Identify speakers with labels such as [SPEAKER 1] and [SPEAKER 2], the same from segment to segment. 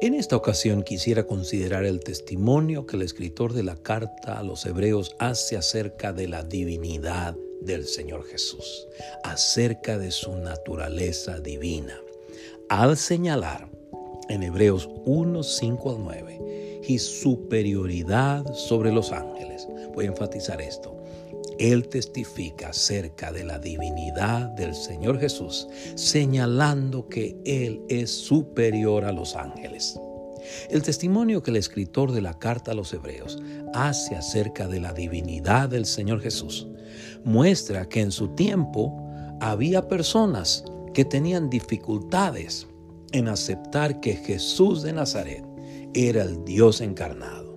[SPEAKER 1] En esta ocasión quisiera considerar el testimonio que el escritor de la carta a los hebreos hace acerca de la divinidad del Señor Jesús, acerca de su naturaleza divina, al señalar en Hebreos 1, 5 al 9 y superioridad sobre los ángeles. Voy a enfatizar esto. Él testifica acerca de la divinidad del Señor Jesús, señalando que Él es superior a los ángeles. El testimonio que el escritor de la carta a los Hebreos hace acerca de la divinidad del Señor Jesús muestra que en su tiempo había personas que tenían dificultades en aceptar que Jesús de Nazaret era el Dios encarnado,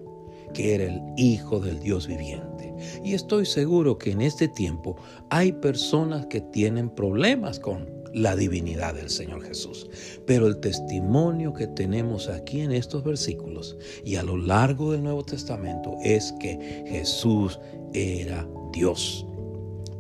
[SPEAKER 1] que era el Hijo del Dios viviente. Y estoy seguro que en este tiempo hay personas que tienen problemas con la divinidad del Señor Jesús. Pero el testimonio que tenemos aquí en estos versículos y a lo largo del Nuevo Testamento es que Jesús era Dios.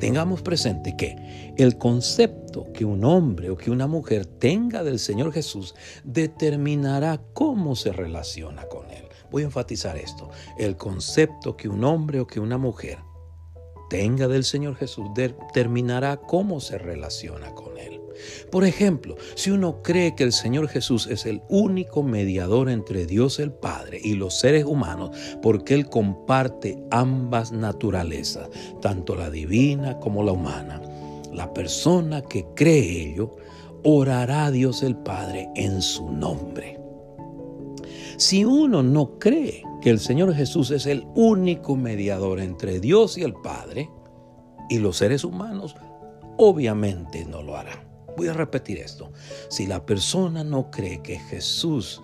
[SPEAKER 1] Tengamos presente que el concepto que un hombre o que una mujer tenga del Señor Jesús determinará cómo se relaciona con Él. Voy a enfatizar esto. El concepto que un hombre o que una mujer tenga del Señor Jesús determinará cómo se relaciona con Él. Por ejemplo, si uno cree que el Señor Jesús es el único mediador entre Dios el Padre y los seres humanos, porque Él comparte ambas naturalezas, tanto la divina como la humana, la persona que cree ello, orará a Dios el Padre en su nombre. Si uno no cree que el Señor Jesús es el único mediador entre Dios y el Padre y los seres humanos, obviamente no lo hará. Voy a repetir esto. Si la persona no cree que Jesús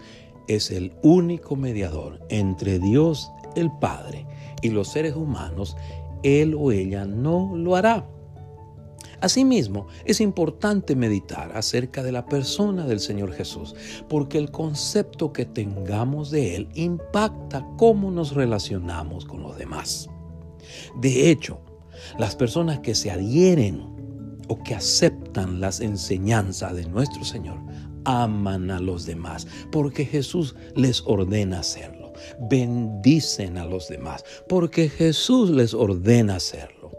[SPEAKER 1] es el único mediador entre Dios el Padre y los seres humanos, él o ella no lo hará. Asimismo, es importante meditar acerca de la persona del Señor Jesús, porque el concepto que tengamos de Él impacta cómo nos relacionamos con los demás. De hecho, las personas que se adhieren o que aceptan las enseñanzas de nuestro Señor aman a los demás porque Jesús les ordena hacerlo. Bendicen a los demás porque Jesús les ordena hacerlo.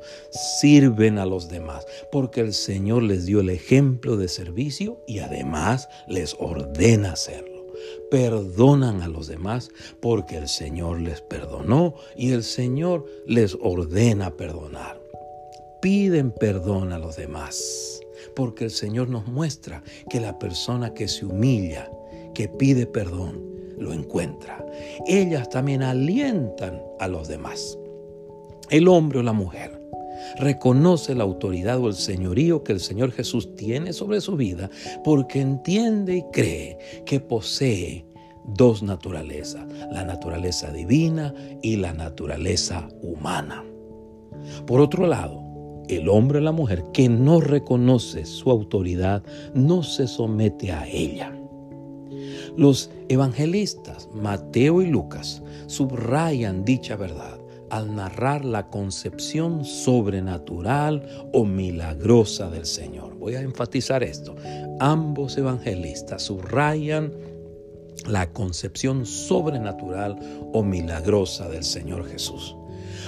[SPEAKER 1] Sirven a los demás porque el Señor les dio el ejemplo de servicio y además les ordena hacerlo. Perdonan a los demás porque el Señor les perdonó y el Señor les ordena perdonar piden perdón a los demás, porque el Señor nos muestra que la persona que se humilla, que pide perdón, lo encuentra. Ellas también alientan a los demás. El hombre o la mujer reconoce la autoridad o el señorío que el Señor Jesús tiene sobre su vida porque entiende y cree que posee dos naturalezas, la naturaleza divina y la naturaleza humana. Por otro lado, el hombre o la mujer que no reconoce su autoridad no se somete a ella. Los evangelistas Mateo y Lucas subrayan dicha verdad al narrar la concepción sobrenatural o milagrosa del Señor. Voy a enfatizar esto. Ambos evangelistas subrayan la concepción sobrenatural o milagrosa del Señor Jesús.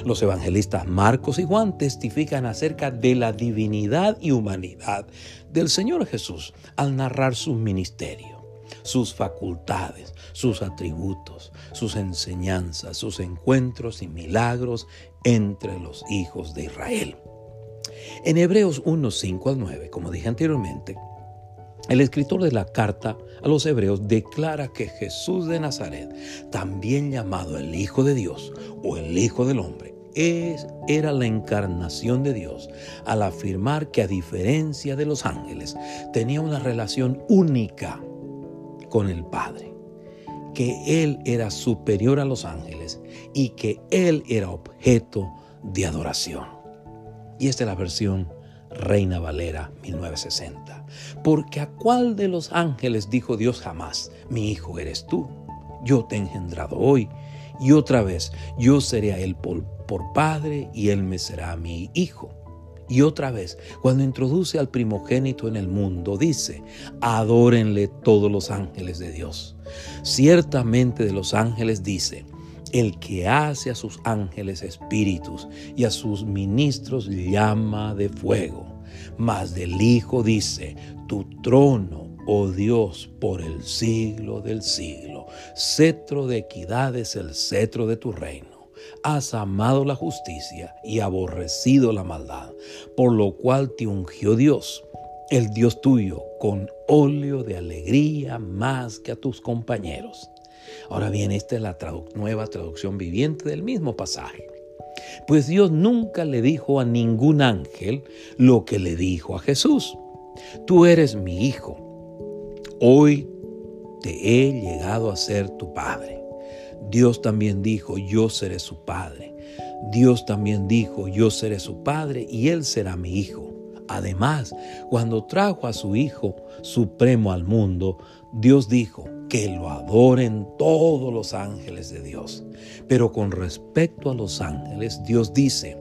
[SPEAKER 1] Los evangelistas Marcos y Juan testifican acerca de la divinidad y humanidad del Señor Jesús al narrar su ministerio, sus facultades, sus atributos, sus enseñanzas, sus encuentros y milagros entre los hijos de Israel. En Hebreos 1, 5 al 9, como dije anteriormente, el escritor de la carta a los hebreos declara que Jesús de Nazaret, también llamado el Hijo de Dios o el Hijo del Hombre, es, era la encarnación de Dios al afirmar que a diferencia de los ángeles tenía una relación única con el Padre, que Él era superior a los ángeles y que Él era objeto de adoración. Y esta es la versión Reina Valera 1960. Porque a cuál de los ángeles dijo Dios jamás, mi hijo eres tú, yo te he engendrado hoy, y otra vez yo seré a él por, por padre y él me será mi hijo. Y otra vez, cuando introduce al primogénito en el mundo, dice, adórenle todos los ángeles de Dios. Ciertamente de los ángeles dice, el que hace a sus ángeles espíritus y a sus ministros llama de fuego. Mas del Hijo dice, tu trono, oh Dios, por el siglo del siglo. Cetro de equidad es el cetro de tu reino has amado la justicia y aborrecido la maldad, por lo cual te ungió Dios, el Dios tuyo, con óleo de alegría más que a tus compañeros. Ahora bien, esta es la nueva traducción viviente del mismo pasaje. Pues Dios nunca le dijo a ningún ángel lo que le dijo a Jesús. Tú eres mi hijo. Hoy te he llegado a ser tu padre. Dios también dijo, yo seré su padre. Dios también dijo, yo seré su padre y él será mi hijo. Además, cuando trajo a su Hijo Supremo al mundo, Dios dijo que lo adoren todos los ángeles de Dios. Pero con respecto a los ángeles, Dios dice,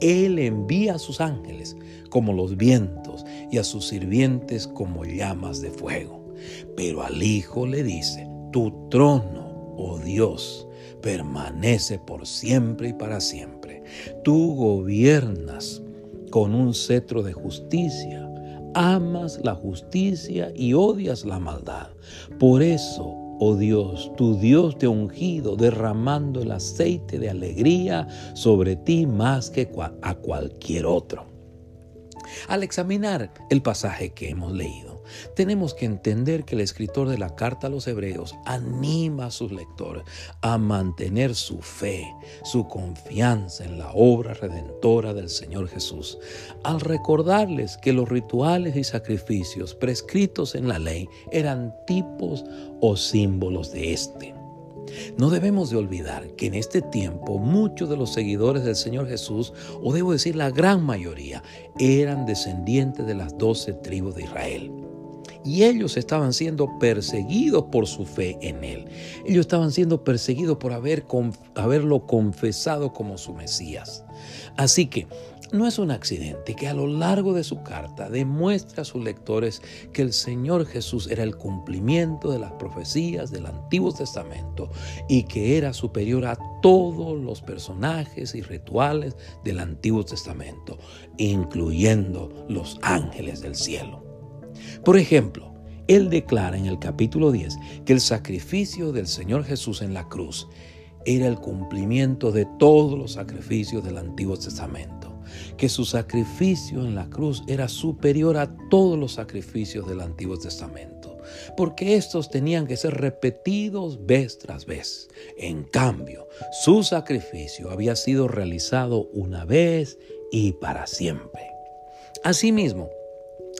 [SPEAKER 1] Él envía a sus ángeles como los vientos y a sus sirvientes como llamas de fuego. Pero al Hijo le dice, tu trono oh Dios, permanece por siempre y para siempre. Tú gobiernas con un cetro de justicia, amas la justicia y odias la maldad. Por eso, oh Dios, tu Dios te ha ungido, derramando el aceite de alegría sobre ti más que a cualquier otro. Al examinar el pasaje que hemos leído, tenemos que entender que el escritor de la carta a los hebreos anima a sus lectores a mantener su fe, su confianza en la obra redentora del Señor Jesús, al recordarles que los rituales y sacrificios prescritos en la ley eran tipos o símbolos de éste. No debemos de olvidar que en este tiempo muchos de los seguidores del Señor Jesús, o debo decir la gran mayoría, eran descendientes de las doce tribus de Israel y ellos estaban siendo perseguidos por su fe en Él. Ellos estaban siendo perseguidos por haber, haberlo confesado como su Mesías. Así que no es un accidente que a lo largo de su carta demuestre a sus lectores que el Señor Jesús era el cumplimiento de las profecías del Antiguo Testamento y que era superior a todos los personajes y rituales del Antiguo Testamento, incluyendo los ángeles del cielo. Por ejemplo, él declara en el capítulo 10 que el sacrificio del Señor Jesús en la cruz era el cumplimiento de todos los sacrificios del Antiguo Testamento, que su sacrificio en la cruz era superior a todos los sacrificios del Antiguo Testamento, porque estos tenían que ser repetidos vez tras vez. En cambio, su sacrificio había sido realizado una vez y para siempre. Asimismo,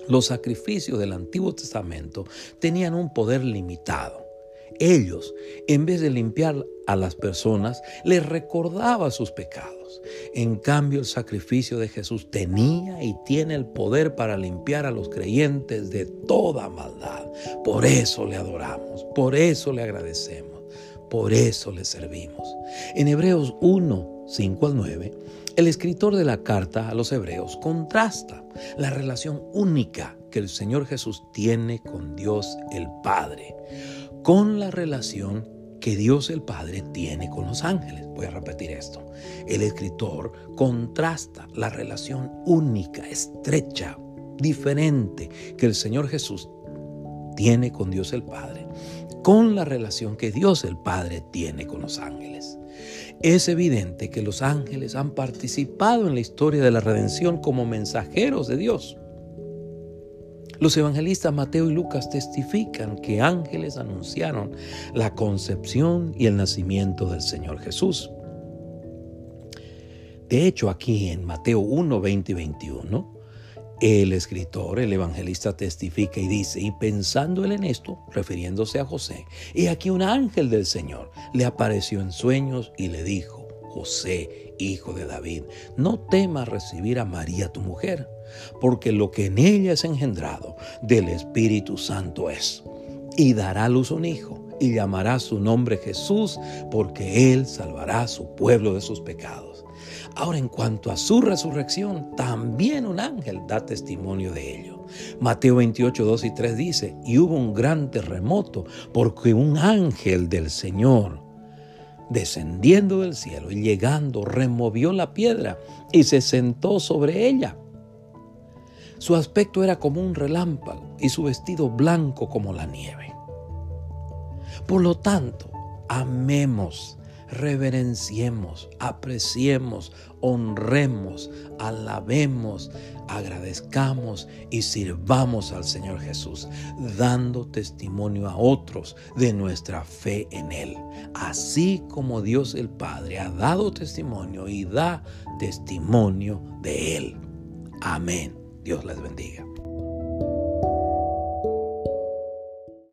[SPEAKER 1] los sacrificios del Antiguo Testamento tenían un poder limitado. Ellos, en vez de limpiar a las personas, les recordaba sus pecados. En cambio, el sacrificio de Jesús tenía y tiene el poder para limpiar a los creyentes de toda maldad. Por eso le adoramos, por eso le agradecemos, por eso le servimos. En Hebreos 1, 5 al 9, el escritor de la carta a los hebreos contrasta la relación única que el Señor Jesús tiene con Dios el Padre con la relación que Dios el Padre tiene con los ángeles. Voy a repetir esto. El escritor contrasta la relación única, estrecha, diferente que el Señor Jesús tiene con Dios el Padre con la relación que Dios el Padre tiene con los ángeles. Es evidente que los ángeles han participado en la historia de la redención como mensajeros de Dios. Los evangelistas Mateo y Lucas testifican que ángeles anunciaron la concepción y el nacimiento del Señor Jesús. De hecho, aquí en Mateo 1, 20 y 21, el escritor, el evangelista testifica y dice, y pensando él en esto, refiriéndose a José, y aquí un ángel del Señor le apareció en sueños y le dijo, José, hijo de David, no temas recibir a María tu mujer, porque lo que en ella es engendrado del Espíritu Santo es, y dará a luz un hijo, y llamará su nombre Jesús, porque él salvará a su pueblo de sus pecados. Ahora, en cuanto a su resurrección, también un ángel da testimonio de ello. Mateo 28, 2 y 3 dice, y hubo un gran terremoto porque un ángel del Señor, descendiendo del cielo y llegando, removió la piedra y se sentó sobre ella. Su aspecto era como un relámpago y su vestido blanco como la nieve. Por lo tanto, amemos reverenciemos, apreciemos, honremos, alabemos, agradezcamos y sirvamos al Señor Jesús, dando testimonio a otros de nuestra fe en Él, así como Dios el Padre ha dado testimonio y da testimonio de Él. Amén. Dios les bendiga.